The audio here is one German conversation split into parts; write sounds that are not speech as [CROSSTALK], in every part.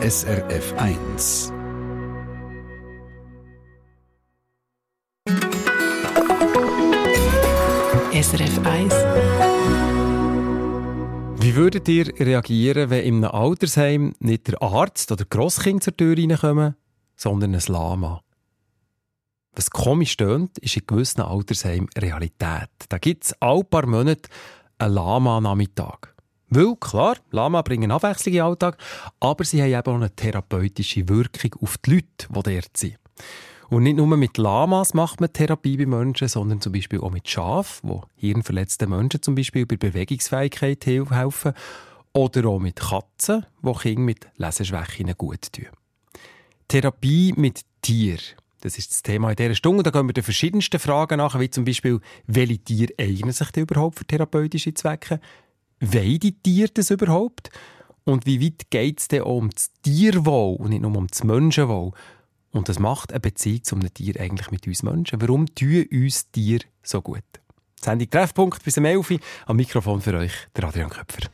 SRF 1. SRF 1. Wie würdet ihr reagieren, wenn in einem Altersheim nicht der Arzt oder Grosskind zur Tür reinkommen, sondern ein Lama? Was komisch stöhnt, ist in gewissen Altersheimen Realität. Da gibt es alle paar Monate einen Lama-Nachmittag. Weil, klar, Lama bringen Abwechslung in den Alltag, aber sie haben eben auch eine therapeutische Wirkung auf die Leute, die dort sind. Und nicht nur mit Lamas macht man Therapie bei Menschen, sondern zum Beispiel auch mit Schafen, wo hirnverletzten Menschen zum Beispiel bei Bewegungsfähigkeit helfen. Oder auch mit Katzen, die Kinder mit Leseschwächen gut tun. Therapie mit Tieren. Das ist das Thema in dieser Stunde. Da gehen wir den verschiedensten Fragen nach, wie zum Beispiel, welche Tiere eignen sich denn überhaupt für therapeutische Zwecke? Wollen die Tiere das überhaupt? Und wie weit geht es denn auch um das Tierwohl und nicht nur um das Menschenwohl? Und das macht eine Beziehung zu einem Tier eigentlich mit uns Menschen. Warum tun uns Tiere so gut? Sendung Treffpunkt bis zum 11 Uhr. Am Mikrofon für euch, der Adrian Köpfer.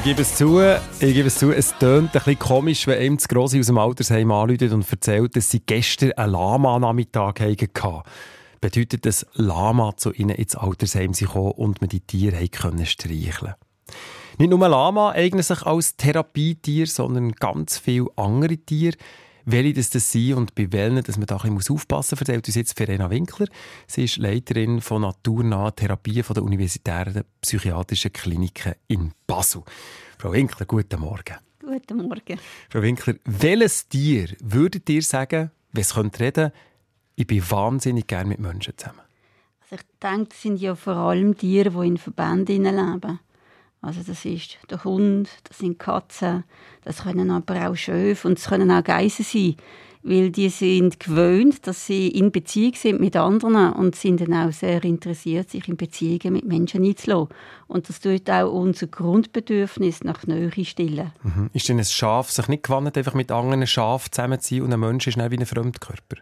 Ich gebe es zu, ich gebe es zu, es tönt ein bisschen komisch, wenn einem das Grosse aus dem Altersheim anruft und erzählt, dass sie gestern einen Lama-Nachmittag hatten. Bedeutet, dass Lama zu ihnen ins Altersheim gekommen und man die Tiere können streicheln Nicht nur Lama eignen sich als Therapietier, sondern ganz viele andere Tiere welche das, das sind und bei welchen dass man da ein bisschen aufpassen muss, erzählt uns jetzt Verena Winkler. Sie ist Leiterin von naturnahen Therapien von der Universitären Psychiatrischen Kliniken in Basel. Frau Winkler, guten Morgen. Guten Morgen. Frau Winkler, welches Tier würdet ihr sagen, wenn es reden könnte, ich bin wahnsinnig gerne mit Menschen zusammen? Also ich denke, das sind ja vor allem Tiere, die in Verbänden leben. Also das ist der Hund, das sind Katzen, das können aber auch Schöfe und es können auch Geissen sein, weil die sind gewöhnt, dass sie in Beziehung sind mit anderen und sind dann auch sehr interessiert, sich in Beziehungen mit Menschen einzulassen. Und das tut auch unser Grundbedürfnis nach Nähe stillen. Mhm. Ist denn ein Schaf sich nicht gewandt, einfach mit anderen Schafen zusammenzuziehen und ein Mensch ist nicht wie ein Fremdkörper?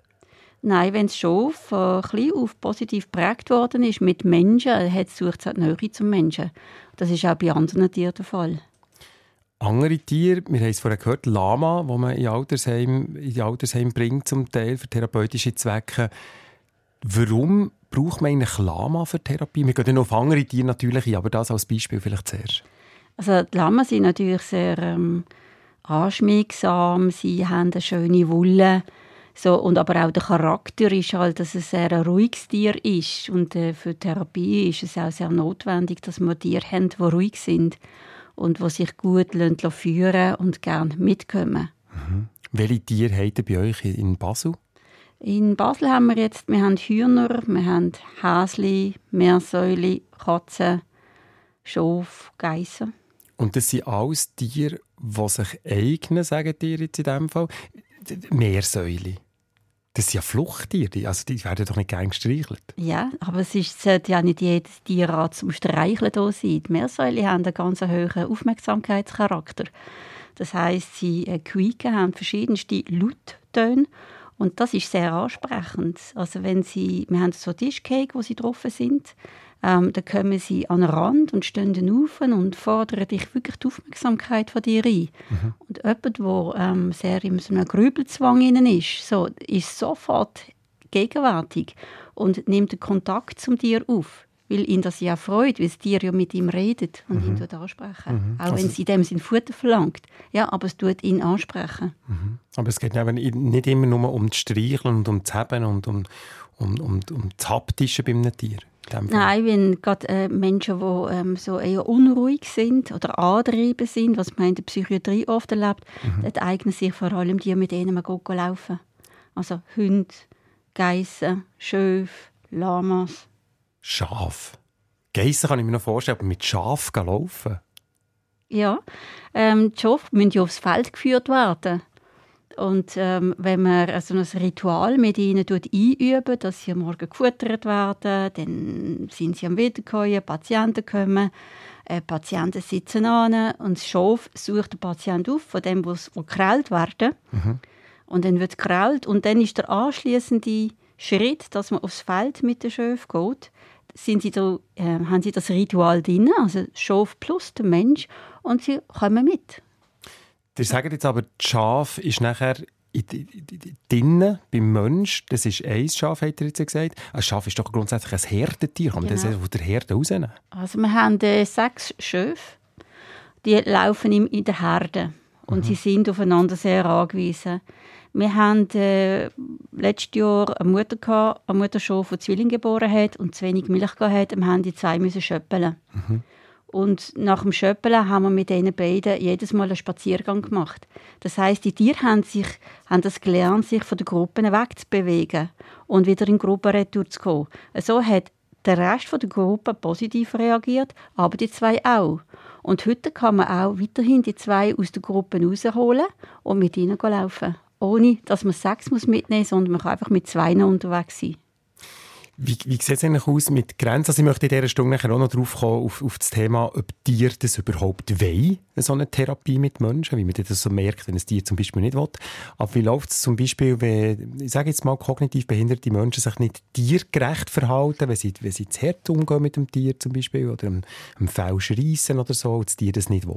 Nein, wenn es schon von klein auf positiv geprägt worden ist mit Menschen, hat sucht es die Nähe zum Menschen. Das ist auch bei anderen Tieren der Fall. Andere Tiere, wir haben es vorhin gehört, Lama, wo man in Altersheim, in die Altersheim bringt, zum Teil für therapeutische Zwecke. Warum braucht man eigentlich Lama für Therapie? Wir gehen dann auf andere Tiere natürlich ein, aber das als Beispiel vielleicht zuerst. Also die Lama sind natürlich sehr ähm, anschmiegsam, sie haben eine schöne Wolle so, und aber auch der Charakter ist halt, dass es sehr ein ruhiges Tier ist. Und äh, für Therapie ist es auch sehr notwendig, dass wir Tiere haben, die ruhig sind und die sich gut führen und gerne mitkommen. Mhm. Welche Tiere habt ihr bei euch in Basel? In Basel haben wir jetzt wir haben Hühner, wir haben Häsli, Meersäule, Katzen, Schof, Geissen. Und das sind alles Tiere, die sich eignen, sagen ihr jetzt in diesem Fall. Meersäule. Das sind ja Fluchttiere, also die werden doch nicht gern gestreichelt. Ja, aber es ist, sollte ja nicht jedes Tierart zum Streicheln da sein. Die Meersäule haben einen ganz hohen Aufmerksamkeitscharakter. Das heisst, sie äh, quieken, haben verschiedenste Lauttöne und das ist sehr ansprechend. Also wenn sie, wir haben so Tischcake, wo sie drauf sind, ähm, dann kommen sie an den Rand und stehen auf und fordern dich wirklich die Aufmerksamkeit von dir ein. Mhm. Und jemand, der ähm, sehr in so einem Grübelzwang ist, so, ist sofort gegenwärtig und nimmt den Kontakt zum Tier auf weil ihn das ja freut, weil das Tier ja mit ihm redet und mhm. ihn dort ansprechen. Mhm. Auch also wenn sie dem sein Futter verlangt. Ja, aber es tut ihn ansprechen. Mhm. Aber es geht nicht immer nur um das Streicheln und um das Haben und um, um, um, um das Haptische bei einem Tier. Nein, wenn gerade äh, Menschen, die ähm, so eher unruhig sind oder antrieben sind, was man in der Psychiatrie oft erlebt, mhm. dort eignen sich vor allem die, mit denen man gut laufen Also Hunde, Geissen, Schöfe, Lamas. Schaf. Geissen kann ich mir noch vorstellen, aber mit Schaf laufen? Ja, ähm, die Schafe müssen ja aufs Feld geführt werden. Und ähm, wenn man also ein Ritual mit ihnen einüben, dass sie am Morgen gefuttert werden, dann sind sie am Wiederkommen, Patienten kommen, äh, Patienten sitzen an und das Schaf sucht den Patienten auf, von dem, was gekrallt werden. Mhm. Und dann wird gekrallt und dann ist der anschließende Schritt, dass man aufs Feld mit dem Schaf geht. Sind sie da, äh, haben sie das Ritual drin, also Schaf plus der Mensch, und sie kommen mit. Ihr sagt jetzt aber, das Schaf ist nachher drinnen beim Mensch. Das ist ein Schaf, hat er jetzt gesagt. Ein Schaf ist doch grundsätzlich ein Herdentier. Kann man genau. das aus der Herde rausnehmen? Also wir haben äh, sechs Schöfe. Die laufen in der Herde. Und mhm. sie sind aufeinander sehr angewiesen. Wir haben äh, letztes Jahr eine Mutter gehabt, eine Mutterschaf, die Zwillinge geboren hat und zu wenig Milch gehabt hat. Wir haben die zwei müssen schöppeln. Mhm. Und nach dem Schöppeln haben wir mit diesen beiden jedes Mal einen Spaziergang gemacht. Das heißt, die Tiere haben, sich, haben das gelernt, sich von den Gruppen wegzubewegen und wieder in Gruppen retour zu kommen. So hat der Rest der Gruppe positiv reagiert, aber die zwei auch. Und heute kann man auch weiterhin die zwei aus der Gruppe rausholen und mit ihnen laufen. Ohne, dass man sechs mitnehmen muss, sondern man kann einfach mit zwei unterwegs sein. Wie, wie sieht es eigentlich aus mit Grenzen? Also ich möchte in dieser Stunde nachher auch noch drauf kommen, auf, auf das Thema, ob Tiere das überhaupt wollen, so eine Therapie mit Menschen, wie man das so merkt, wenn ein Tier zum Beispiel nicht will. Aber wie läuft es zum Beispiel, wenn, ich sage jetzt mal, kognitiv behinderte Menschen sich nicht tiergerecht verhalten, wenn sie, wenn sie zu hart umgehen mit dem Tier zum Beispiel oder einem, einem Fell reissen oder so, und das Tier das nicht will?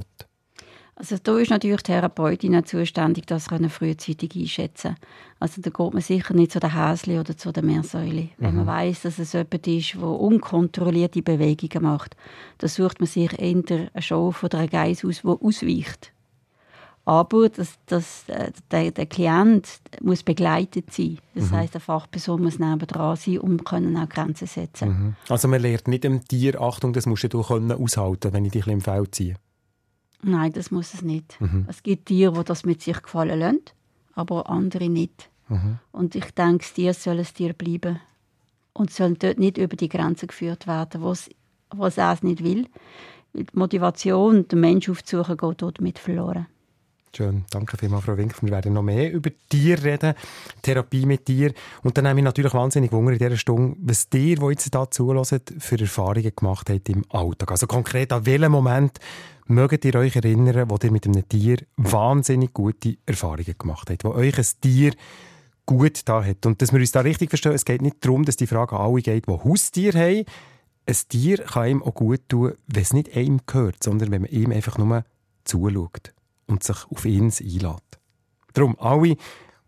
Also da ist natürlich die Therapeutin zuständig, das frühzeitig einschätzen Also da geht man sicher nicht zu den Häschen oder zu den Meersäule. Mhm. Wenn man mhm. weiß, dass es jemand ist, der unkontrollierte Bewegungen macht, dann sucht man sich eher eine Show oder einen Geist aus, der ausweicht. Aber das, das, äh, der, der Klient muss begleitet sein. Das mhm. heißt, eine Fachperson muss nebendran sein, um können auch Grenzen zu setzen. Mhm. Also man lernt nicht dem Tier, Achtung, das musst du aushalten, wenn ich dich im Feld ziehe. Nein, das muss es nicht. Mhm. Es gibt Tiere, die das mit sich gefallen lassen, aber andere nicht. Mhm. Und ich denke, das Tier soll ein Tier bleiben und soll dort nicht über die Grenze geführt werden, wo es, es nicht will. Die Motivation, den Menschen aufzusuchen, geht dort mit verloren. Schön, danke vielmals, Frau Wink. Wir werden noch mehr über Tier reden, Therapie mit Tier. Und dann nehme ich natürlich wahnsinnig Wunder in dieser Stunde, was Tier, die jetzt hier zuhören, für Erfahrungen gemacht habt im Alltag. Also konkret, an welchem Moment mögt ihr euch erinnern, wo ihr mit einem Tier wahnsinnig gute Erfahrungen gemacht habt, wo euch ein Tier gut da hat. Und dass wir uns da richtig verstehen, es geht nicht darum, dass die Frage an alle geht, die Haustiere haben. Ein Tier kann ihm auch gut tun, wenn es nicht einem gehört, sondern wenn man ihm einfach nur zuschaut und sich auf ihn einlädt. Darum, alle,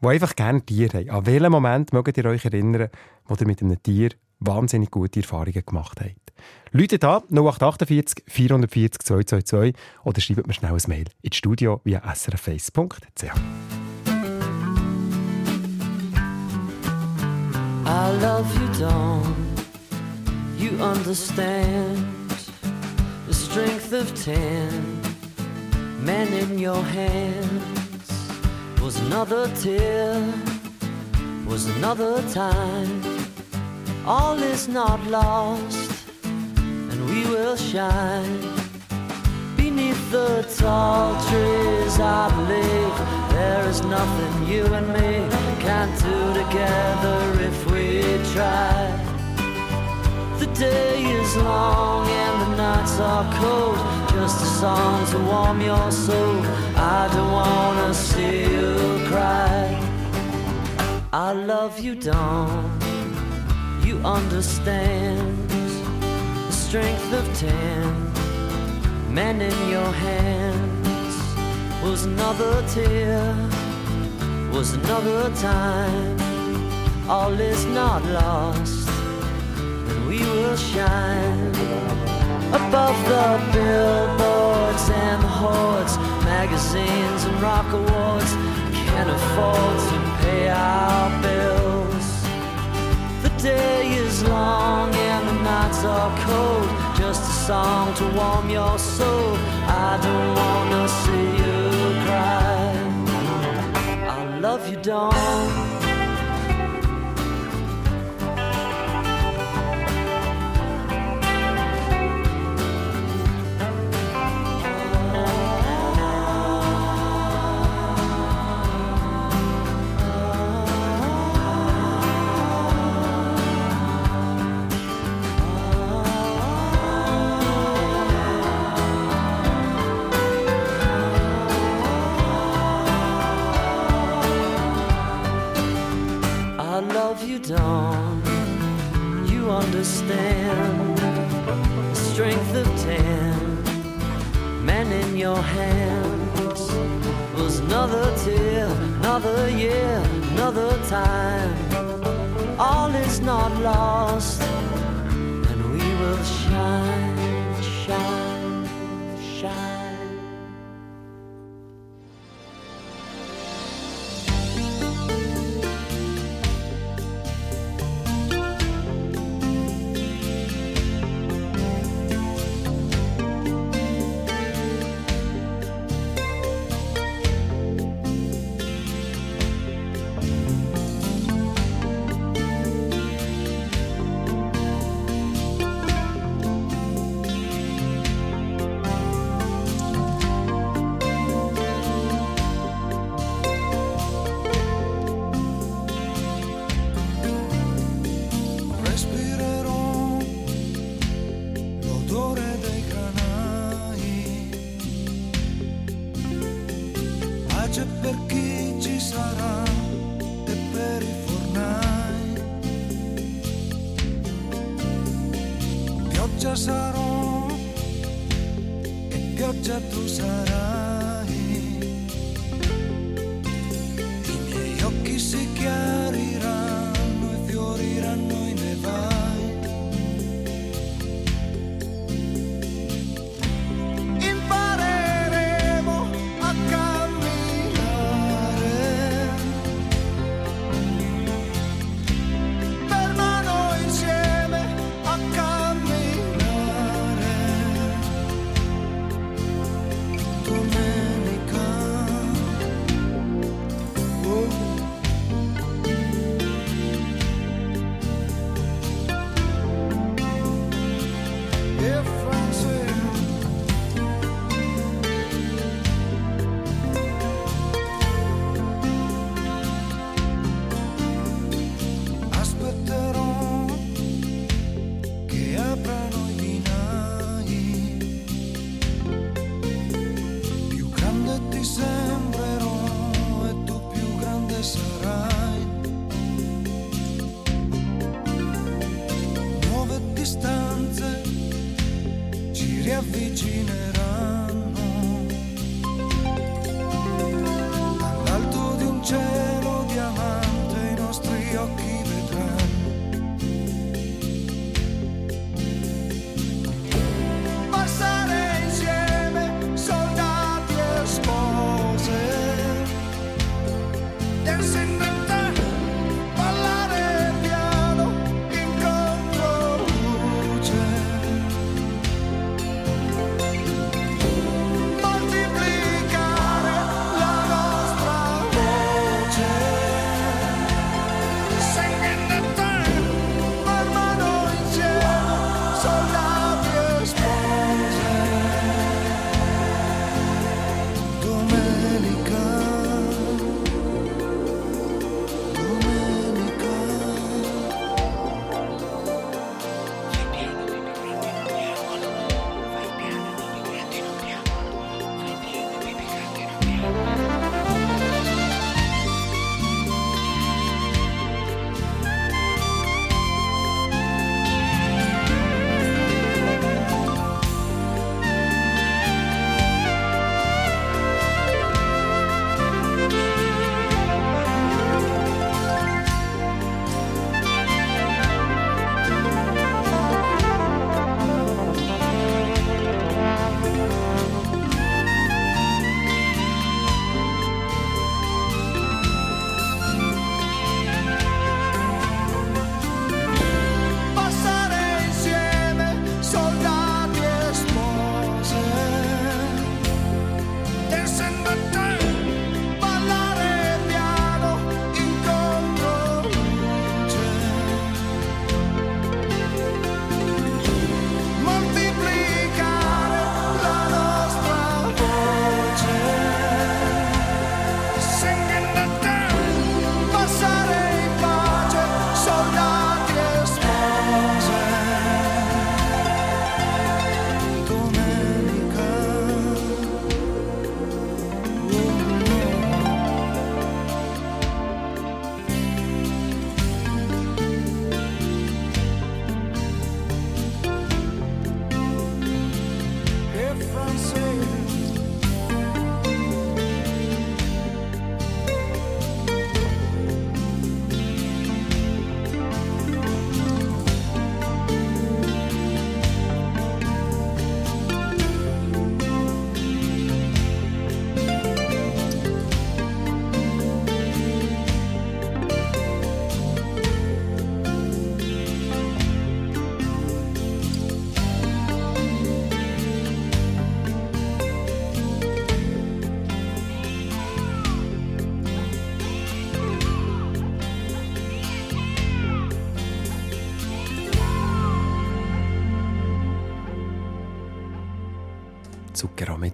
die einfach gerne Tiere haben, an welchem Moment mögt ihr euch erinnern, wo ihr mit einem Tier wahnsinnig gute Erfahrungen gemacht habt. Leute da 0848 440 222 oder schreibt mir schnell ein Mail ins Studio via srface.ch. I love you, don't you understand the strength of ten men in your hands was another tear, was another time. All is not lost, and we will shine beneath the tall trees. I believe there is nothing you and me can't do together if we try. The day is long and the nights are cold just a song to warm your soul. I don't wanna see you cry. I love you, don't you understand the strength of ten men in your hands was another tear, was another time. All is not lost, we will shine above the billboards and the hordes, magazines and rock awards can afford to pay our bills. The day is long and the nights are cold, just a song to warm your soul. I don't wanna see you cry. I love you, don't. Dawn, you understand the strength of ten. Men in your hands was another tear, another year, another time. All is not lost, and we will shine,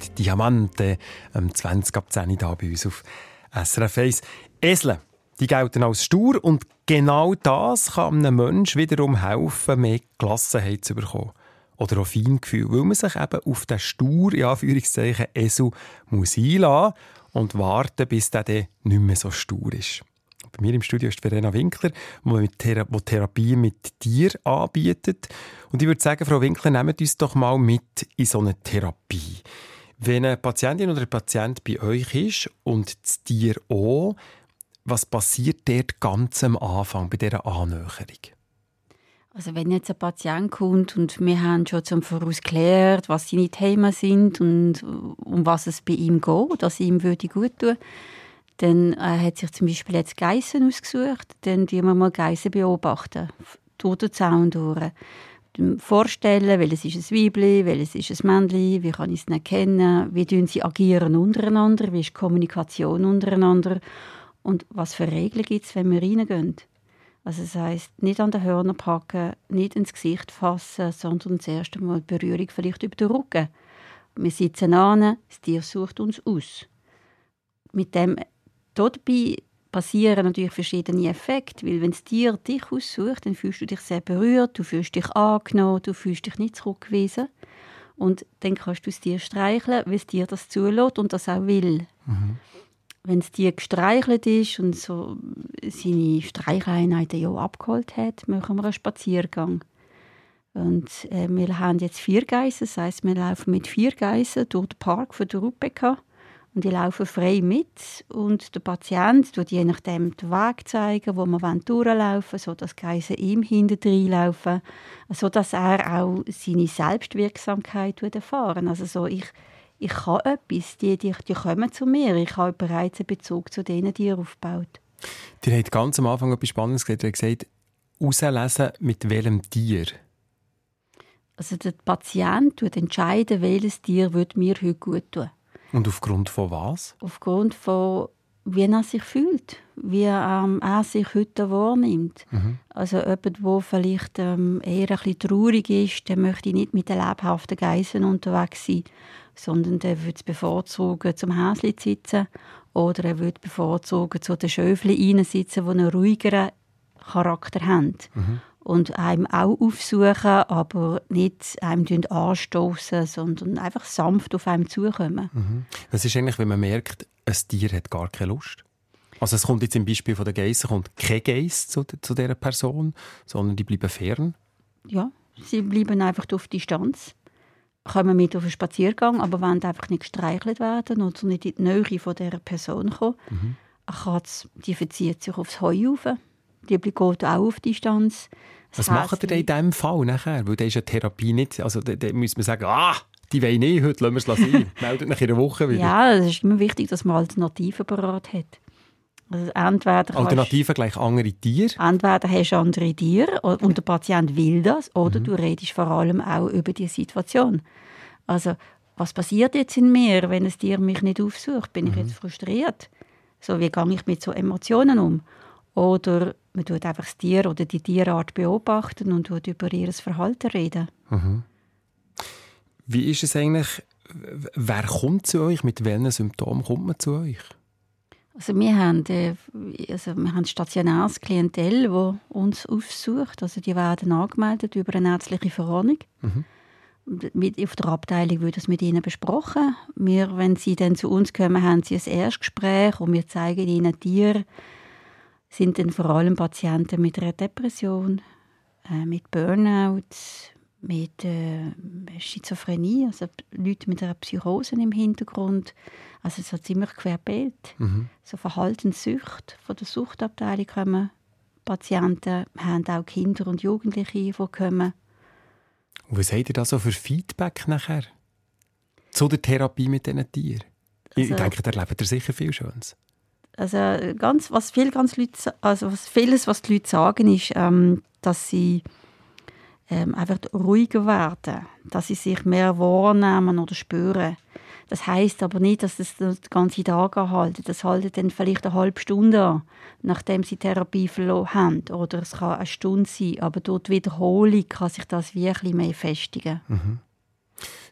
mit Diamante, am 20 ab 10 hier bei uns auf SRF 1. Esel, die gelten als stur und genau das kann einem Menschen wiederum helfen, mehr Gelassenheit zu bekommen. Oder auch Feingefühl, weil man sich eben auf den stur, in Anführungszeichen, Esel muss einlassen und warten, bis der dann nicht mehr so stur ist. Bei mir im Studio ist Verena Winkler, die Thera Therapie mit Tier anbietet. Und ich würde sagen, Frau Winkler, nehmt uns doch mal mit in so eine Therapie. Wenn eine Patientin oder ein Patient bei euch ist und das Tier auch, was passiert dort ganz am Anfang bei dieser Annäherung? Also wenn jetzt ein Patient kommt und wir haben schon zum Voraus geklärt, was seine Themen sind und um was es bei ihm geht, dass ihm würde gut tun, dann äh, hat sich zum Beispiel jetzt Geissen ausgesucht, dann die wir mal Geissen beobachten, durch den Zaun durch. Vorstellen, welches ist ein Weibli, welches ist ein Männchen, wie kann ich es kennen, wie sie agieren untereinander, wie ist die Kommunikation untereinander und was für Regeln gibt es, wenn wir reingehen. Also das heisst, nicht an den Hörner packen, nicht ins Gesicht fassen, sondern das erste Mal Berührung vielleicht über den Rücken. Wir sitzen an, das Tier sucht uns aus. Mit dem dabei passieren natürlich verschiedene Effekte, weil wenn das Tier dich aussucht, dann fühlst du dich sehr berührt, du fühlst dich angenommen, du fühlst dich nicht zurückgewiesen und dann kannst du das Tier streicheln, weil das Tier das zulässt und das auch will. Mhm wenn das Tier gestreichelt ist und so seine Streicheleinheiten ja abgeholt hat, machen wir einen Spaziergang. Und äh, wir haben jetzt vier Geissen, das heisst, wir laufen mit vier Geissen durch den Park von der Rupeka und die laufen frei mit und der Patient tut je nachdem den Weg zeigen, wo wir durchlaufen sodass die Geissen ihm hinten laufen, sodass er auch seine Selbstwirksamkeit erfahren Also so, ich, ich kann etwas, die, die, die kommen zu mir, ich habe bereits einen Bezug zu denen, die ihr aufbaut. Ihr habt ganz am Anfang etwas Spannendes gesagt, ihr habt gesagt, auslesen mit welchem Tier. Also der Patient wird entscheiden, welches Tier wird mir heute gut tun. Und aufgrund von was? Aufgrund von wie er sich fühlt, wie ähm, er sich heute wahrnimmt. Mhm. Also jemand, der vielleicht ähm, eher ein bisschen traurig ist, der möchte nicht mit den lebhaften Geissen unterwegs sein, sondern der würde es bevorzugen, zum Häschen zu sitzen oder er würde bevorzugen, zu den Schöfchen sitzen, die einen ruhigeren Charakter haben. Mhm. Und einem auch aufsuchen, aber nicht einem anstoßen, sondern einfach sanft auf einem zukommen. Mhm. Was ist eigentlich, wenn man merkt, ein Tier hat gar keine Lust? Also es kommt jetzt im Beispiel von der Geissen kommt kein Geiss zu, zu dieser Person, sondern die bleiben fern? Ja, sie bleiben einfach auf Distanz kommen mit auf einen Spaziergang, aber wollen einfach nicht gestreichelt werden oder nicht in die Nähe von dieser Person kommen. Mhm. Katze, die verzieht sich aufs Heu rauf. Die geht auch auf Distanz. Das Was macht ihr denn in diesem Fall nachher? Weil da ist eine Therapie nicht, also da, da muss man sagen, ah, die wollen nicht, heute lassen wir es sein. [LAUGHS] Meldet nach in einer Woche wieder. Ja, es ist immer wichtig, dass man Alternativen parat hat. Also entweder Alternativen gleich andere Tiere? Entweder hast du andere Tiere und der Patient will das, oder mhm. du redest vor allem auch über die Situation. Also, was passiert jetzt in mir, wenn ein Tier mich nicht aufsucht? Bin mhm. ich jetzt frustriert? So, wie gehe ich mit so Emotionen um? Oder man tut einfach das Tier oder die Tierart beobachten und tut über ihr Verhalten reden. Mhm. Wie ist es eigentlich, wer kommt zu euch? Mit welchen Symptomen kommt man zu euch? Also wir haben, äh, also wir haben stationäres Klientel, das uns aufsucht. Also die werden angemeldet über eine ärztliche Verordnung. Mhm. Mit, auf der Abteilung wird das mit ihnen besprochen. Wir, wenn sie dann zu uns kommen, haben sie ein Erstgespräch und wir zeigen ihnen Tiere. Sind dann vor allem Patienten mit einer Depression, äh, mit Burnout, mit äh, Schizophrenie, also Leute mit einer Psychose im Hintergrund. Also so ziemlich querbeet. Mhm. So Verhaltenssucht von der Suchtabteilung kommen Patienten, wir haben auch Kinder und Jugendliche, die kommen. Und was habt ihr da so für Feedback nachher? Zu der Therapie mit diesen Tieren? Also, ich denke, da erlebt ihr sicher viel Schönes. Also ganz, was, viel, ganz Leute, also was, vieles, was die Leute sagen, ist, ähm, dass sie ähm, einfach ruhiger werden, dass sie sich mehr wahrnehmen oder spüren. Das heißt aber nicht, dass das den ganzen Tag anhalten. Das haltet dann vielleicht eine halbe Stunde an, nachdem sie Therapie verloren haben. Oder es kann eine Stunde sein, aber durch Wiederholung kann sich das wirklich mehr festigen. Mhm.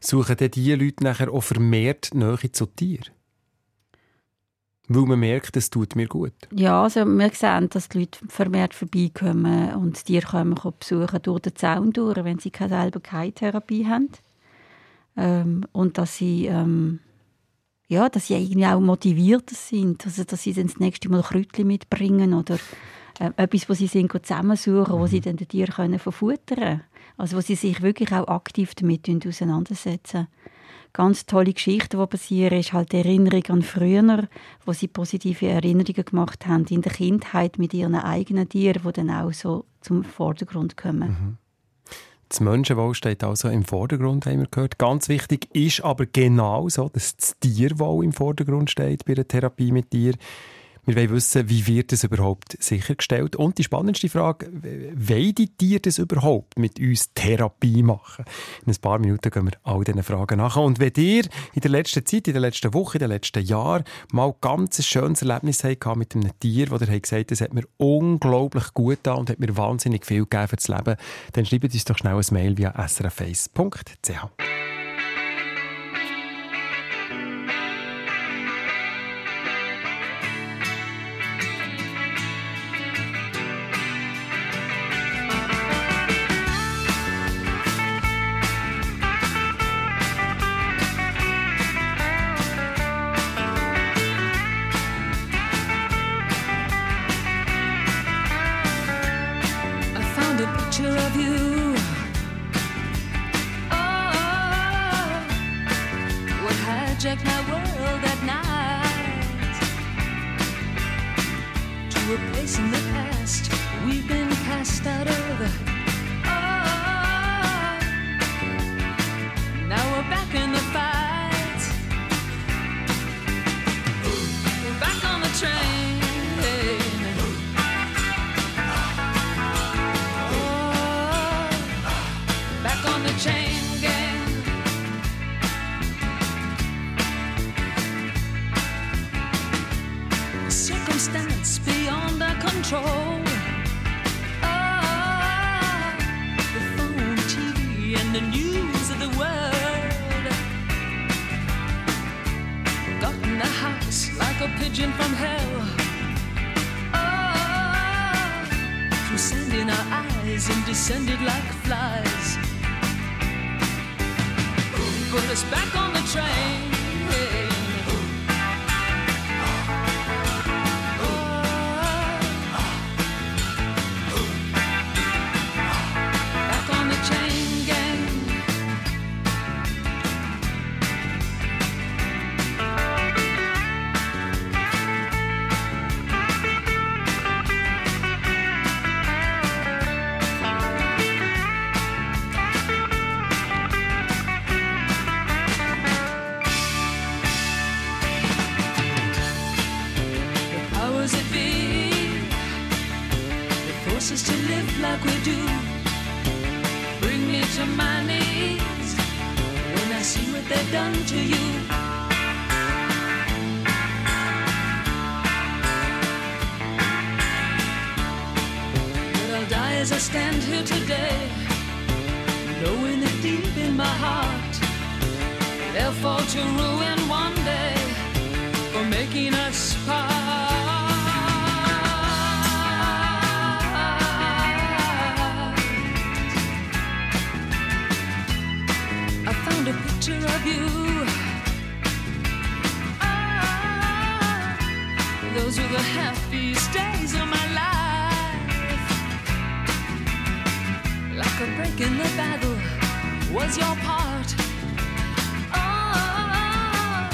Suchen denn diese Leute nachher auch vermehrt Nähe zu dir? Weil man merkt, es tut mir gut. Ja, also wir sehen, dass die Leute vermehrt vorbeikommen und Tiere können besuchen durch den Zaun durch, wenn sie keine selber keine Therapie haben. Ähm, und dass sie, ähm, ja, dass sie irgendwie auch motiviert sind, also dass sie dann das nächste Mal Kräutchen mitbringen oder äh, etwas, wo sie sind, zusammensuchen, mhm. wo sie dann den Tier können verfuttern können. Also wo sie sich wirklich auch aktiv damit auseinandersetzen ganz tolle Geschichten, die passieren, ist halt die Erinnerung an früher, wo sie positive Erinnerungen gemacht haben in der Kindheit mit ihren eigenen Tieren, die dann auch so zum Vordergrund kommen. Mhm. Das Menschenwohl steht also im Vordergrund, haben wir gehört. Ganz wichtig ist aber genau so, dass das Tierwohl im Vordergrund steht bei der Therapie mit dir. Wir wollen wissen, wie wird das überhaupt sichergestellt? Und die spannendste Frage, wollen die Tiere das überhaupt mit uns Therapie machen? In ein paar Minuten gehen wir all diesen Fragen nach. Und wenn ihr in der letzten Zeit, in der letzten Woche, in den letzten Jahren mal ganz ein schönes Erlebnis habt mit einem Tier, wo ihr gesagt das hat mir unglaublich gut getan und hat mir wahnsinnig viel gegeben für das Leben, dann schreibt uns doch schnell ein Mail via srface.ch. control. Oh, the phone, TV, and the news of the world. Got in the house like a pigeon from hell. Oh, through sand in our eyes and descended like flies. Put us back on the train. Those were the happiest days of my life. Like a break in the battle was your part. Oh,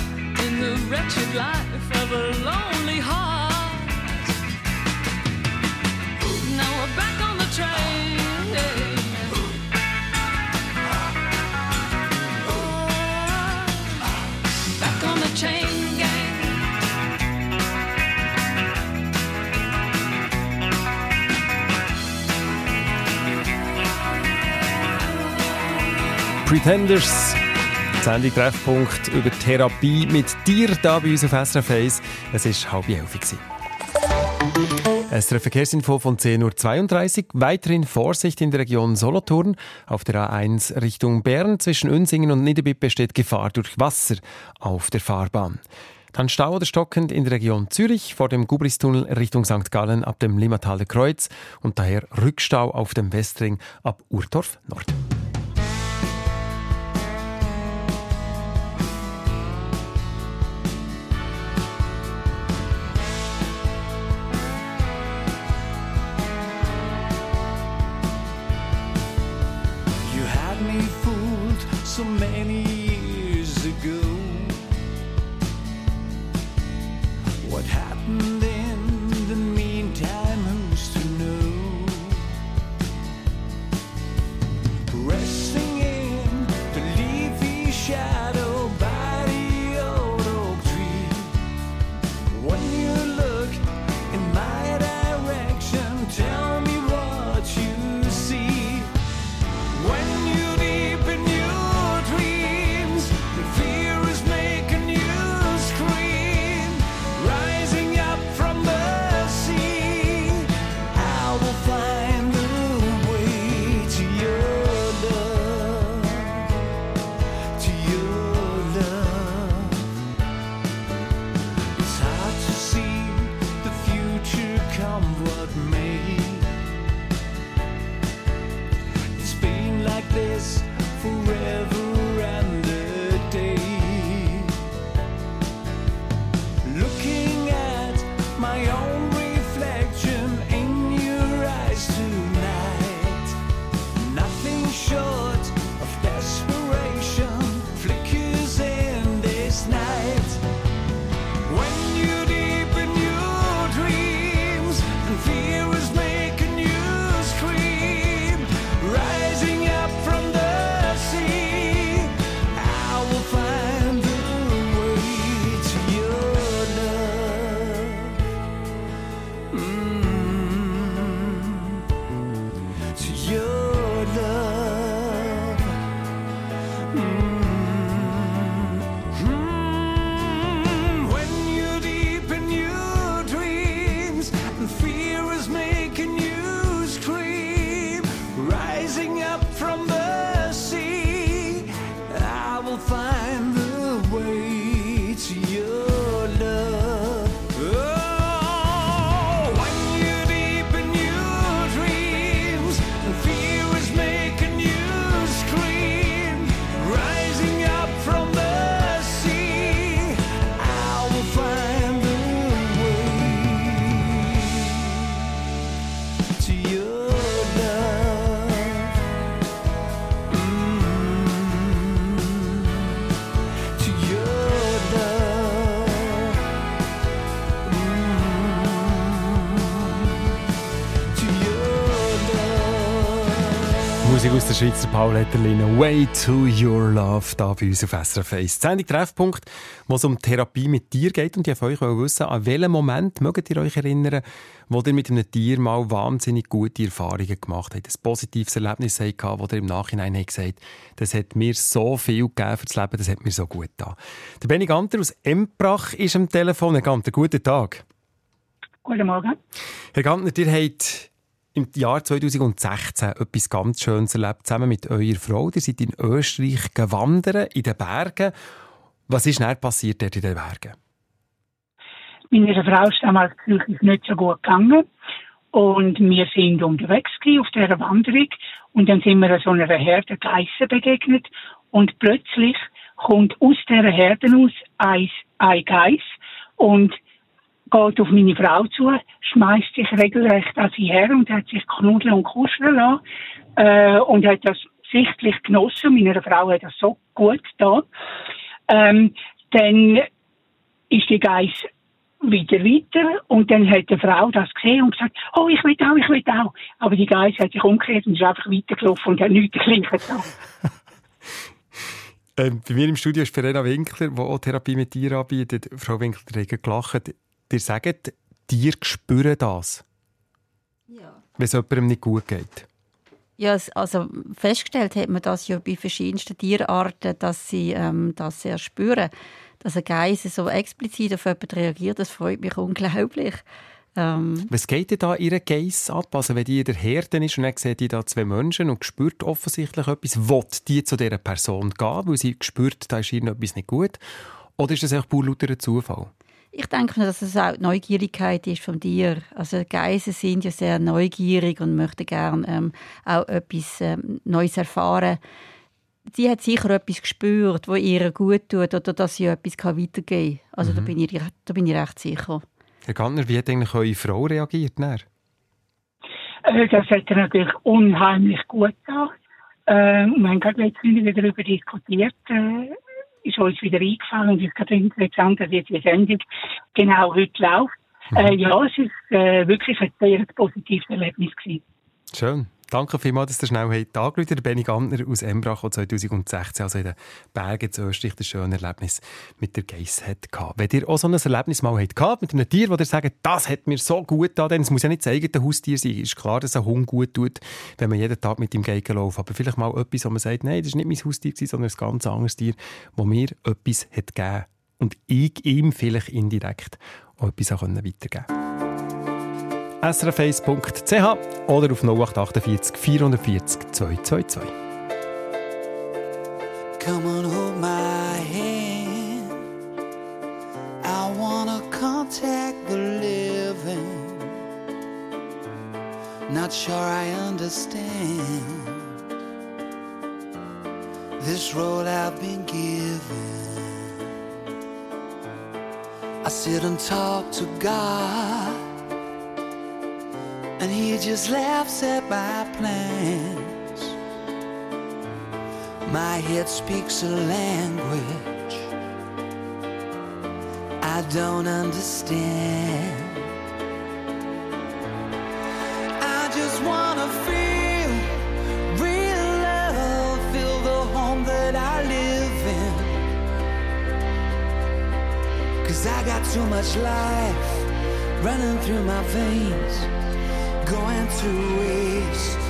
in the wretched life of a lonely heart. Now we're back on the train. Pretenders. Sendung Treffpunkt über Therapie mit dir da bei uns auf SRF 1. Es war halb elf. SRF Verkehrsinfo von 10.32 Uhr. Weiterhin Vorsicht in der Region Solothurn. Auf der A1 Richtung Bern zwischen Unsingen und Niederbipp besteht Gefahr durch Wasser auf der Fahrbahn. Dann Stau oder stockend in der Region Zürich vor dem Gubristunnel Richtung St. Gallen ab dem Limmathaler Kreuz und daher Rückstau auf dem Westring ab Urdorf Nord. Schweizer Paul Hetterlin. Way to your love, da bei uns auf SRF 1. Sendung Treffpunkt, wo es um Therapie mit Tier geht. Und ich wollte euch wissen, an welchem Moment mögt ihr euch erinnern, wo ihr mit einem Tier mal wahnsinnig gute Erfahrungen gemacht habt, ein positives Erlebnis habt, wo ihr im Nachhinein habt gesagt das hat mir so viel gegeben für das Leben, das hat mir so gut getan. Der Benny Ganter aus Emprach ist am Telefon. Herr Ganter, guten Tag. Guten Morgen. Herr Ganter, ihr habt im Jahr 2016 etwas ganz Schönes erlebt, zusammen mit eurer Frau. Ihr seid in Österreich gewandert, in den Bergen. Was ist dann passiert dort in den Bergen? Meiner Frau ist damals wirklich nicht so gut gegangen. Und wir sind unterwegs auf dieser Wanderung. Und dann sind wir so einer Herde Geissen begegnet. Und plötzlich kommt aus dieser Herde aus ein, ein Geiss. Und geht auf meine Frau zu, schmeißt sich regelrecht an sie her und hat sich knuddeln und kuscheln lassen äh, und hat das sichtlich genossen. Meiner Frau hat das so gut getan. Ähm, dann ist die Geiss wieder weiter und dann hat die Frau das gesehen und gesagt, oh, ich will auch, ich will auch. Aber die Geiss hat sich umgekehrt und ist einfach weitergelaufen und hat nichts getan. ähm, bei mir im Studio ist Verena Winkler, die auch Therapie mit Tieren anbietet. Frau Winkler hat gelacht dir sagen, Tiere spüren das. Ja. Wenn es jemandem nicht gut geht. Ja, also festgestellt hat man das ja bei verschiedensten Tierarten, dass sie ähm, das sehr spüren. Dass ein Geise so explizit auf jemanden reagiert, das freut mich unglaublich. Ähm, Was geht denn da ihre Case ab? Also wenn die in der Herde ist und dann sieht die da zwei Menschen und spürt offensichtlich etwas, will die zu dieser Person gehen, weil sie spürt, da ist irgendetwas nicht gut? Oder ist das einfach pur lauter Zufall? Ich denke, dass es auch die Neugierigkeit ist von dir. Also Geißen sind ja sehr neugierig und möchten gerne ähm, auch etwas ähm, Neues erfahren. Sie hat sicher etwas gespürt, wo ihr gut tut oder dass sie etwas weitergeben kann. Also mhm. da, bin ich, da bin ich recht sicher. Herr Gantner, wie hat eigentlich eure Frau reagiert? Äh, das hat er natürlich unheimlich gut getan. Äh, wir haben gerade letztens wieder darüber diskutiert. Äh, ist uns wieder eingefallen ist gerade interessant, dass jetzt die Sendung genau heute läuft. Mhm. Äh, ja, es ist äh, wirklich ein sehr positives Erlebnis gewesen. Schön. Danke vielmals, dass ihr schnell habt angerufen Benny Gantner aus Embrach, der 2016, also in den Bergen in Österreich, ein schönes Erlebnis mit der Geiss hatte. Wenn ihr auch so ein Erlebnis mal habt, mit einem Tier, wo ihr sagt, das hat mir so gut getan, denn es muss ja nicht das eigene Haustier sein. Ist klar, dass ein Hund gut tut, wenn man jeden Tag mit ihm geht laufen. Aber vielleicht mal etwas, wo man sagt, nein, das war nicht mein Haustier, sondern ein ganz anderes Tier, das mir etwas hat gegeben und ich ihm vielleicht indirekt auch etwas weitergeben konnte srf1.ch oder auf 0848 440 222. Come on, hold my hand. I wanna contact the living. Not sure I understand this role I've been given. I sit and talk to God and he just laughs at my plans. My head speaks a language I don't understand. I just wanna feel real love, feel the home that I live in. Cause I got too much life running through my veins going to waste.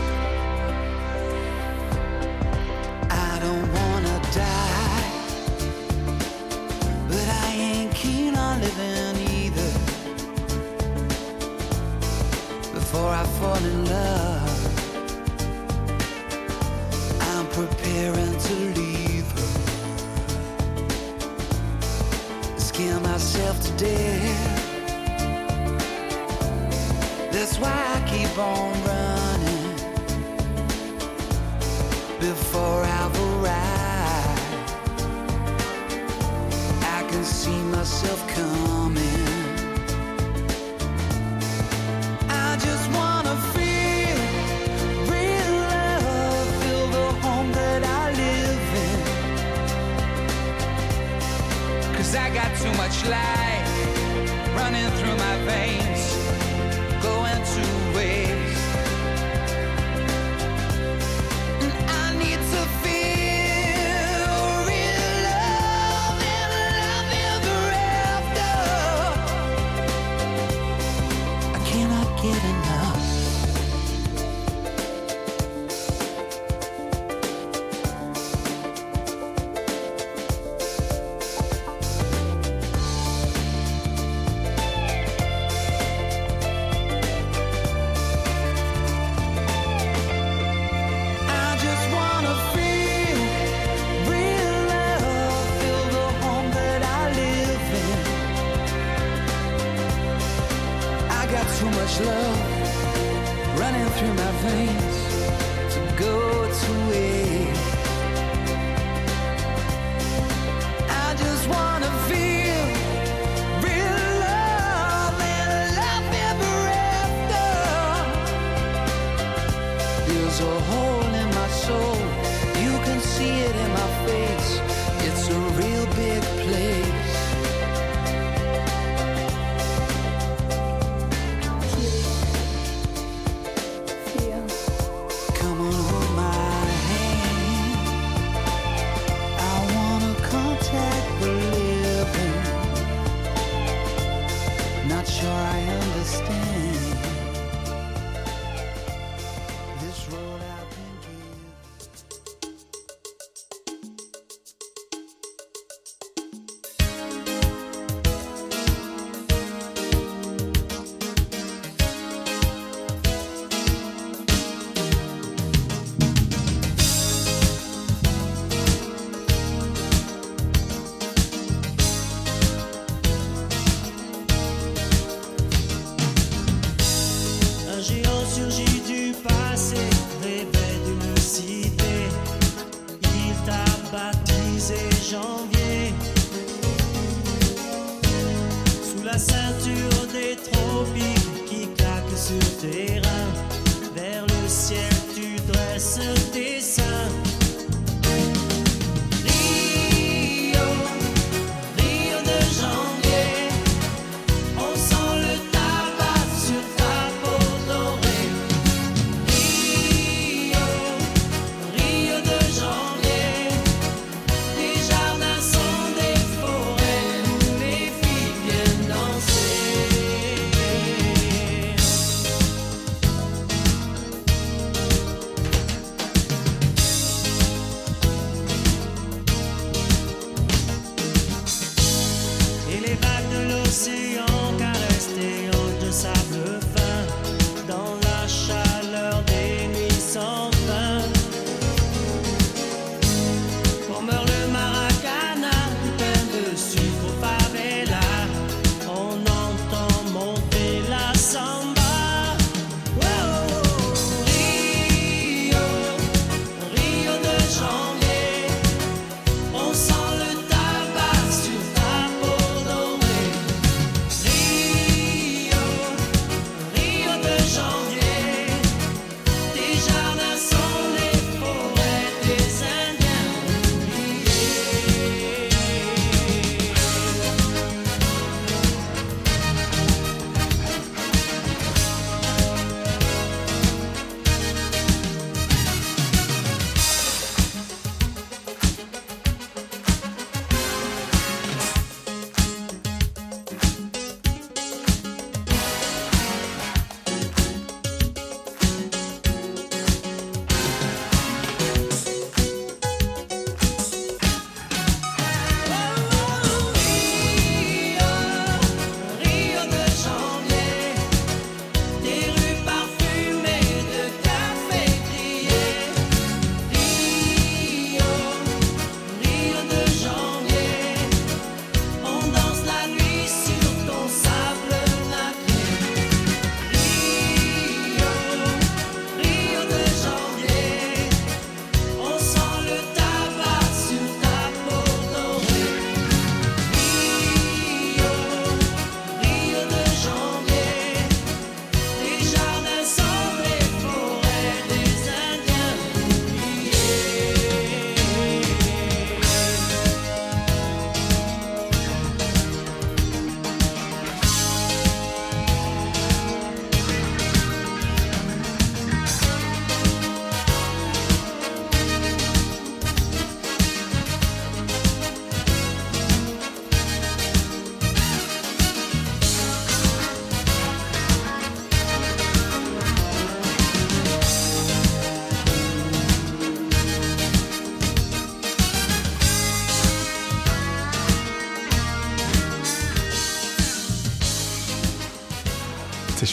Too much life running through my veins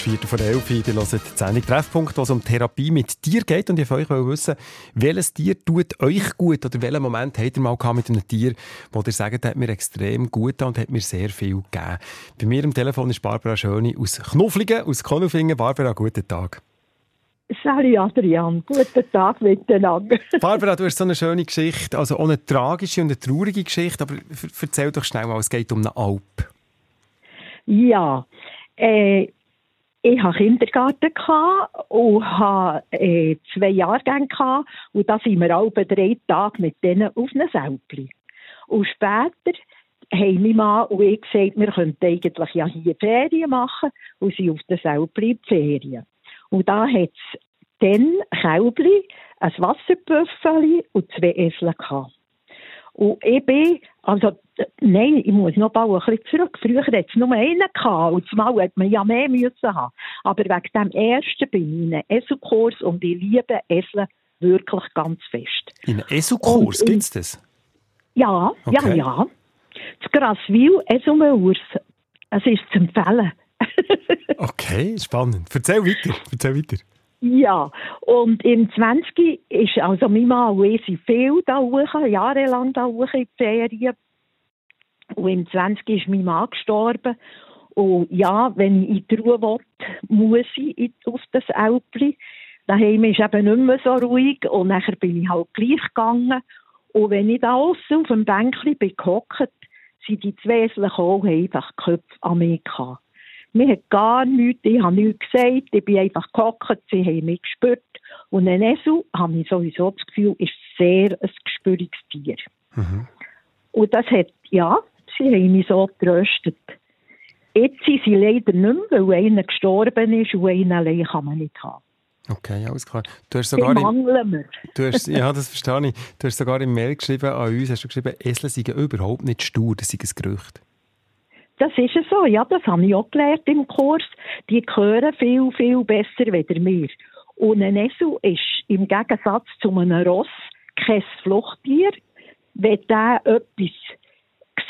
ist Viertel vor elf, ihr hört die Sendung «Treffpunkt», wo es um Therapie mit Tier geht. Und ich wollte euch wissen, welches Tier tut euch gut oder welchen Moment habt ihr mal gehabt mit einem Tier, wo ihr sagt, hat mir extrem gut getan und hat mir sehr viel gegeben. Bei mir am Telefon ist Barbara Schöni aus Knufflingen, aus Konufingen. Barbara, guten Tag. Salut Adrian, guten Tag miteinander. [LAUGHS] Barbara, du hast so eine schöne Geschichte, also auch eine tragische und eine traurige Geschichte, aber erzähl doch schnell mal, es geht um eine Alp. Ja, äh, ich hatte Kindergarten und hatte äh, zwei Jahrgänge und da sind wir alle drei Tage mit denen auf einem Säupli. Und später haben mein Mann und ich gesagt, wir könnten eigentlich ja hier Ferien machen und sind auf in die Ferien. Und da hat es dann Kälbli, ein Wasserbüffeli und zwei Esel gehabt. Und ich bin, also, nein, ich muss noch ein bisschen zurück. Früher hatte es nur einen gehabt, und zumal hat man ja mehr müssen haben. Aber wegen dem ersten bin ich in einem Eselkurs und ich liebe Esel wirklich ganz fest. In einem in- gibt es das? Ja, ja, Okay. ja. Das Graswil, Eselmeurs, es ist zu empfehlen. [LAUGHS] Okay, spannend. Erzähl weiter, erzähl weiter. Ja, und im 20. ist also mein Mann und ich sind viel da hoch, jahrelang da hoch in die Ferien. Und im 20. ist mein Mann gestorben. Und ja, wenn ich in die Ruhe will, muss ich auf das Alpli. Daheim ist eben nicht mehr so ruhig und nachher bin ich halt gleich gegangen. Und wenn ich da außen auf dem Bänkchen bin sind die zwei und haben einfach Köpfe an mich gehabt. Mir hat gar nichts, ich habe nichts gesagt, ich bin einfach gehockt, sie haben mich gespürt. Und ein Esel, habe ich sowieso das Gefühl, ist sehr ein gespüriges Tier. Und das hat, ja, sie haben mich so getröstet. Jetzt sind sie leider nicht mehr, weil einer gestorben ist und einen allein kann man nicht haben. Okay, alles klar. Du hast sogar im, du hast, ja, das verstehe ich. Du hast sogar im Mail geschrieben an uns, hast du geschrieben, Esel seien überhaupt nicht stur, das sei ein Gerücht. Das ist es so, ja, das habe ich auch gelernt im Kurs. Die hören viel, viel besser als wir. Und ein Esel ist im Gegensatz zu einem Ross kein Fluchttier. Wenn der etwas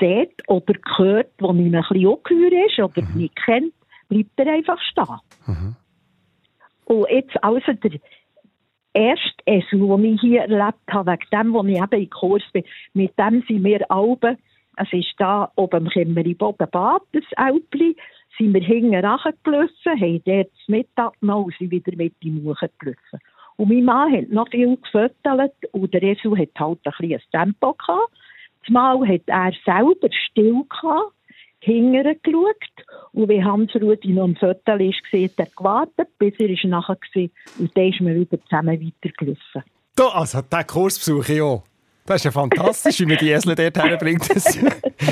sieht oder hört, das ihm ein bisschen ungeheuer ist oder nicht kennt, bleibt er einfach stehen. Und jetzt also der erste Esel, den ich hier erlebt habe, wegen dem, wo ich eben im Kurs bin, mit dem sind wir alle, es ist da oben im Kämmeri Bodenbad, das Alpli, sind wir hinten nachgelaufen, haben dort das Mittag genommen und sind wieder mit in die Muche gelaufen. Und mein Mann hat noch viel gefüttert und der Esel hat halt ein bisschen Tempo gehabt. Zumal hat er selber still gehabt, hinterher geschaut und wie Hans-Rudi noch im Viertel ist, hat er gewartet, bis er nachher war und dann ist man wieder zusammen weitergelaufen. Da, also, diesen Kurs besuche ich auch. Das ist ja fantastisch, wie man die Esel dort herbringt, dass, [LAUGHS]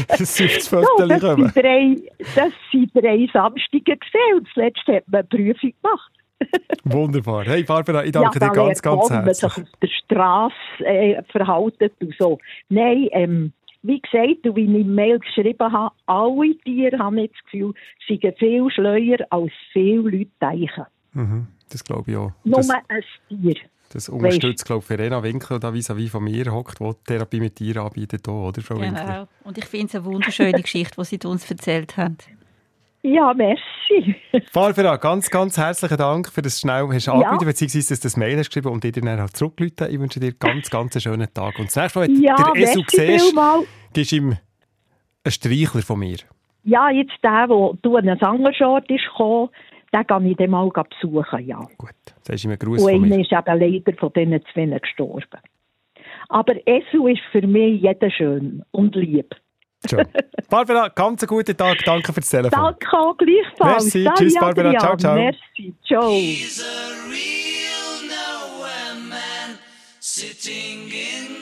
dass sie aufs Ja, Viertel das kommen. sind drei, das sind drei Samstage gesehen und zuletzt hat man eine Prüfung gemacht. [LAUGHS] Wunderbar. Hey Barbara, ich danke ja, dir ganz, ganz man, wie man sich herzlich. auf der Straße äh, verhalten und so. Nein, ähm, wie gesagt, und wie ich im Mail geschrieben habe, alle Tiere haben jetzt das Gefühl, seien viel schleuer, als viele Leute denken. Mhm, das glaube ich auch. Nur Das, ein Tier. Das unterstützt, glaube ich, Verena Winkel, da vis-à-vis von mir hockt, die Therapie mit Tieren anbietet, auch, oder, Frau Winkel? Genau. Und ich finde es eine wunderschöne Geschichte, die Sie uns erzählt haben. Ja, merci. [LAUGHS] Barbara, ganz, ganz herzlichen Dank für das schnell hast du Ja. angerufen, beziehungsweise dass du das Mail hast geschrieben und dir dann halt zurückgerufen. Ich wünsche dir ganz, ganz einen schönen Tag. Und das nächste Mal, wenn Ja, du den merci siehst, gibst du ihm einen Streichler von mir. Ja, jetzt der, der du an einen Sangerschort ist gekommen, den kann ich dann mal besuchen, ja. Gut, sagst du ihm einen Gruß Und von einer mir. ist eben leider von diesen zwei gestorben. Aber Esel ist für mich jeder schön und lieb. Schön. [LAUGHS] Barbara, ganz einen guten Tag. Danke für das Telefon. Danke auch gleichfalls. Merci. Sali Tschüss, Barbara. Adrian. Ciao, ciao. Merci. Ciao. He's a real nowhere man sitting in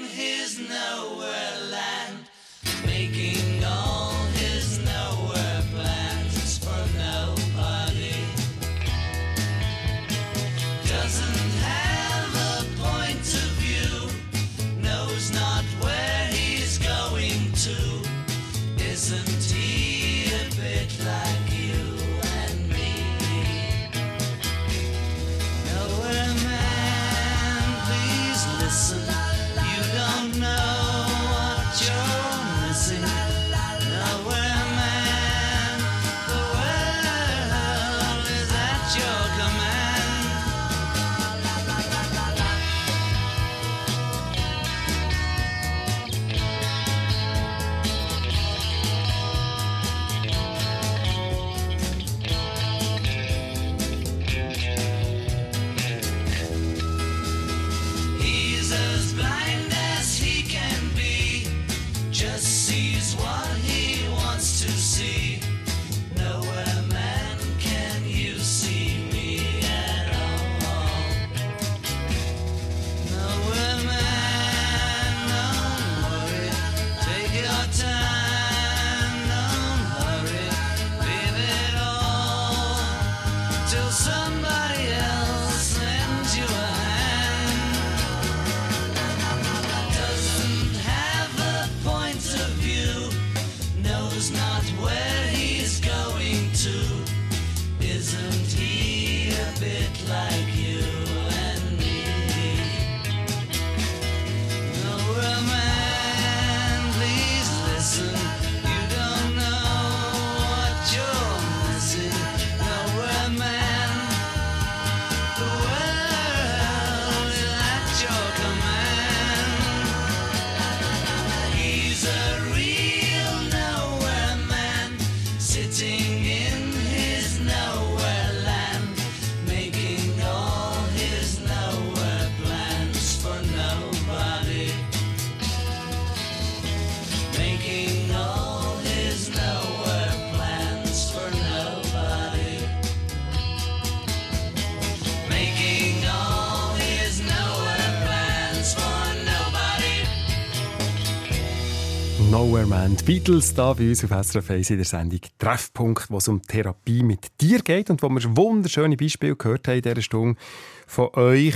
Nowhere Man. Die Beatles da bei uns auf SRF 1 in der Sendung Treffpunkt, wo es um Therapie mit dir geht und wo wir wunderschöne Beispiele gehört haben in dieser Stunde von euch,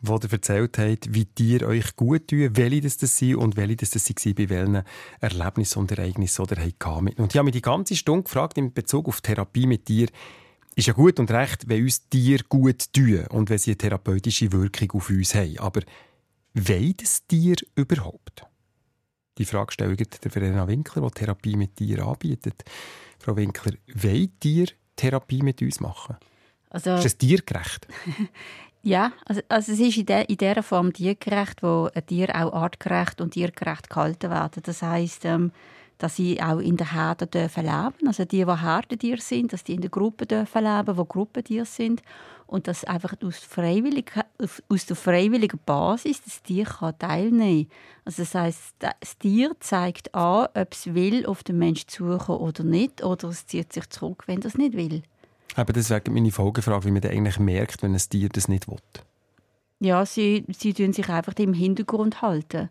wo ihr erzählt habt, wie dir euch gut tun, welche das, das sind und welche das, das waren, bei welchen Erlebnissen und Ereignissen oder habt. Und ich habe mich die ganze Stunde gefragt in Bezug auf Therapie mit dir, ist ja gut und recht, wenn uns Tiere gut tun und wenn sie eine therapeutische Wirkung auf uns haben. Aber wollen das Tier überhaupt? Die Frage stelle ich der Verena Winkler, die Therapie mit dir anbietet. Frau Winkler, wollen Tiere Therapie mit uns machen? Also, ist es tiergerecht? [LAUGHS] ja, also, also es ist in, der, in dieser Form tiergerecht, wo ein Tier auch artgerecht und tiergerecht gehalten werden. Das heisst, ähm, dass sie auch in der Herde dürfen leben. Also die, die Herdentiere sind, dass die in der Gruppe dürfen leben, wo Gruppentiere sind und dass einfach aus, freiwillig, aus der freiwilligen Basis das Tier kann teilnehmen kann. Also das heißt, das Tier zeigt an, ob es will auf den Menschen suchen oder nicht, oder es zieht sich zurück, wenn es nicht will. Aber das wäre meine Folgefrage, wie man eigentlich merkt, wenn ein Tier das nicht will. Ja, sie, sie tun sich einfach im Hintergrund halten.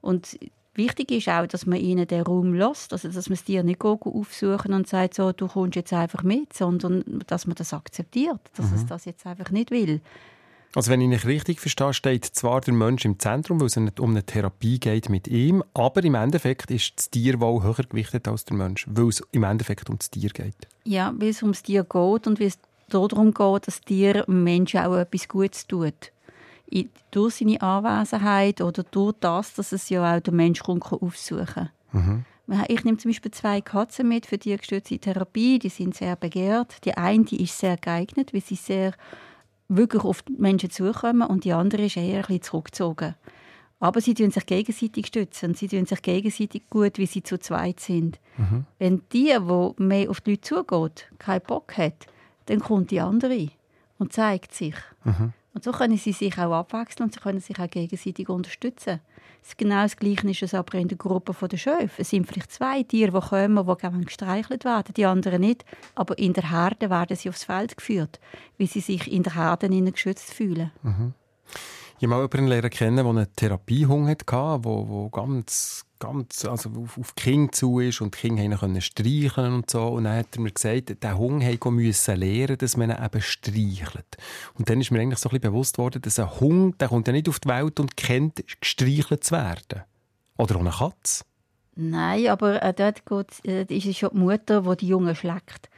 Und Wichtig ist auch, dass man ihnen den Raum lässt, also dass man es dir nicht aufsuchen und sagt, so, du kommst jetzt einfach mit, sondern dass man das akzeptiert, dass mhm. es das jetzt einfach nicht will. Also wenn ich nicht richtig verstehe, steht zwar der Mensch im Zentrum, weil es nicht um eine Therapie geht mit ihm, aber im Endeffekt ist das Tierwohl höher gewichtet als der Mensch, weil es im Endeffekt um das Tier geht. Ja, weil es um das Tier geht und weil es darum geht, dass das Tier dem Menschen auch etwas Gutes tut durch seine Anwesenheit oder durch das, dass es ja auch der Mensch aufsuchen kann. Mhm. Ich nehme zum Beispiel zwei Katzen mit für die gestützte Therapie. Die sind sehr begehrt. Die eine die ist sehr geeignet, weil sie sehr wirklich auf die Menschen zukommen und die andere ist eher ein bisschen zurückgezogen. Aber sie stützen sich gegenseitig stützen. Sie tun sich gegenseitig gut, wie sie zu zweit sind. Mhm. Wenn die, die mehr auf die Leute zugeht, keinen Bock hat, dann kommt die andere und zeigt sich. Mhm. Und so können sie sich auch abwechseln und sie können sich auch gegenseitig unterstützen. Genau das Gleiche ist es aber in der Gruppe der Schöfe. Es sind vielleicht zwei Tiere, die kommen, die gestreichelt werden, die anderen nicht. Aber in der Herde werden sie aufs Feld geführt, weil sie sich in der Herde geschützt fühlen. Mhm. Ich habe mal jemanden lernen kennen, der einen Therapiehund hatte, der wo ganz, ganz also auf, auf die Kinder zu ist und die Kinder können streicheln und so. Und dann hat er mir gesagt, der Hund musste lernen, dass man ihn eben streichelt. Und dann ist mir eigentlich so ein bisschen bewusst worden, dass ein Hund, der kommt ja nicht auf die Welt und kennt, gestreichelt zu werden. Oder auch eine Katze. Nein, aber äh, dort geht, äh, ist es schon die Mutter, die die Jungen schlägt.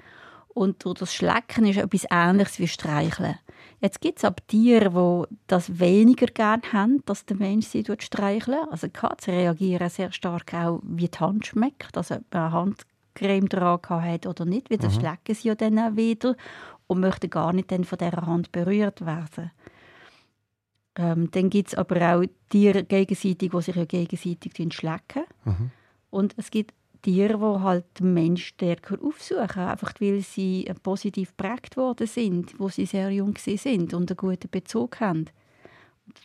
Und durch das Schlecken ist etwas Ähnliches wie Streicheln. Jetzt gibt es aber Tiere, die das weniger gerne haben, dass der Mensch sie streicheln. Also Katzen reagieren sehr stark auch, wie die Hand schmeckt. Also ob man eine Handcreme dran hat oder nicht, weil das mhm. schlecken sie ja dann auch wieder und möchten gar nicht dann von dieser Hand berührt werden. Ähm, dann gibt es aber auch Tiere gegenseitig, die sich ja gegenseitig schlecken. Mhm. Und es gibt Tiere, die halt den Menschen stärker aufsuchen, einfach weil sie äh, positiv geprägt worden sind, wo sie sehr jung sind und einen guten Bezug haben.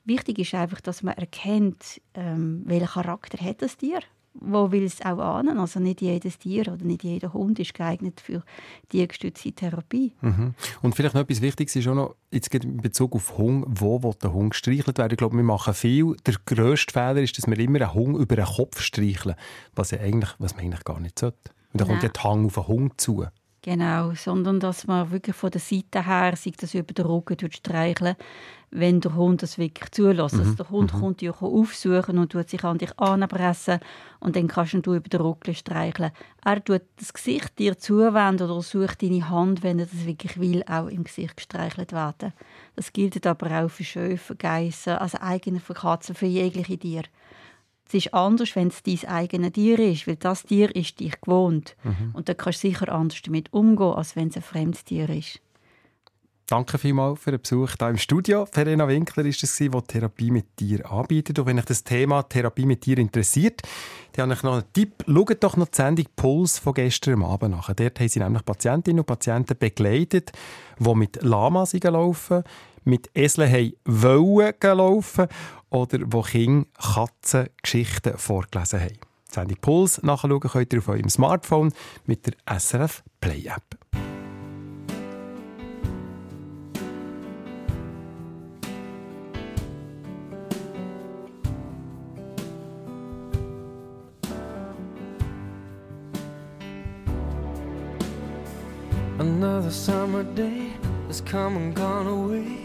Wichtig ist einfach, dass man erkennt, ähm, welchen Charakter hat das Tier wo will es auch ahnen. Also nicht jedes Tier oder nicht jeder Hund ist geeignet für die gestützte Therapie. Mhm. Und vielleicht noch etwas Wichtiges ist auch noch, jetzt in Bezug auf Hund, wo will der Hund gestreichelt werden? Ich glaube, wir machen viel. Der grösste Fehler ist, dass wir immer einen Hund über den Kopf streicheln, was, ja eigentlich, was man eigentlich gar nicht sollte. Und da kommt ja der Hang auf den Hund zu. Genau, sondern dass man wirklich von der Seite her sich das über den Rücken streicheln, wenn der Hund das wirklich zulässt. Also mhm. Also der Hund mhm. kommt dich aufsuchen und tut sich an dich anpressen und dann kannst du über den Rücken streicheln. Er tut das Gesicht dir zuwenden oder sucht deine Hand, wenn er das wirklich will, auch im Gesicht gestreichelt werden. Das gilt aber auch für Schöfe, Geissen, also eigene für Katzen, für jegliche Tiere. Es ist anders, wenn es dein eigenes Tier ist, weil das Tier ist dich gewohnt. Mhm. Und dann kannst du sicher anders damit umgehen, als wenn es ein fremdes Tier ist. Danke vielmals für den Besuch hier im Studio. Verena Winkler ist es, die Therapie mit dir anbietet. Und wenn euch das Thema Therapie mit dir interessiert, dann habe ich noch einen Tipp. Schaut doch noch die Sendung Puls von gestern Abend nach. Dort haben sie nämlich Patientinnen und Patienten begleitet, die mit Lamas laufen, mit Eseln haben gelaufen laufen oder wo Kinder Katzen Geschichten vorgelesen haben. Die Sendung Puls nachschauen könnt ihr auf eurem Smartphone mit der SRF Play App. Another summer day has come and gone away.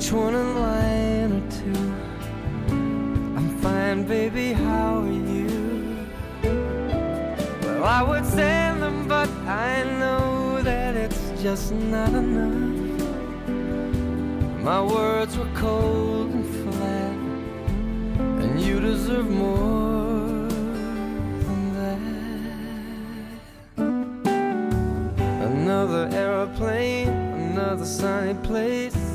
Each one a line or two. I'm fine, baby, how are you? Well, I would send them, but I know that it's just not enough. My words were cold and flat, and you deserve more than that. Another aeroplane, another sunny place.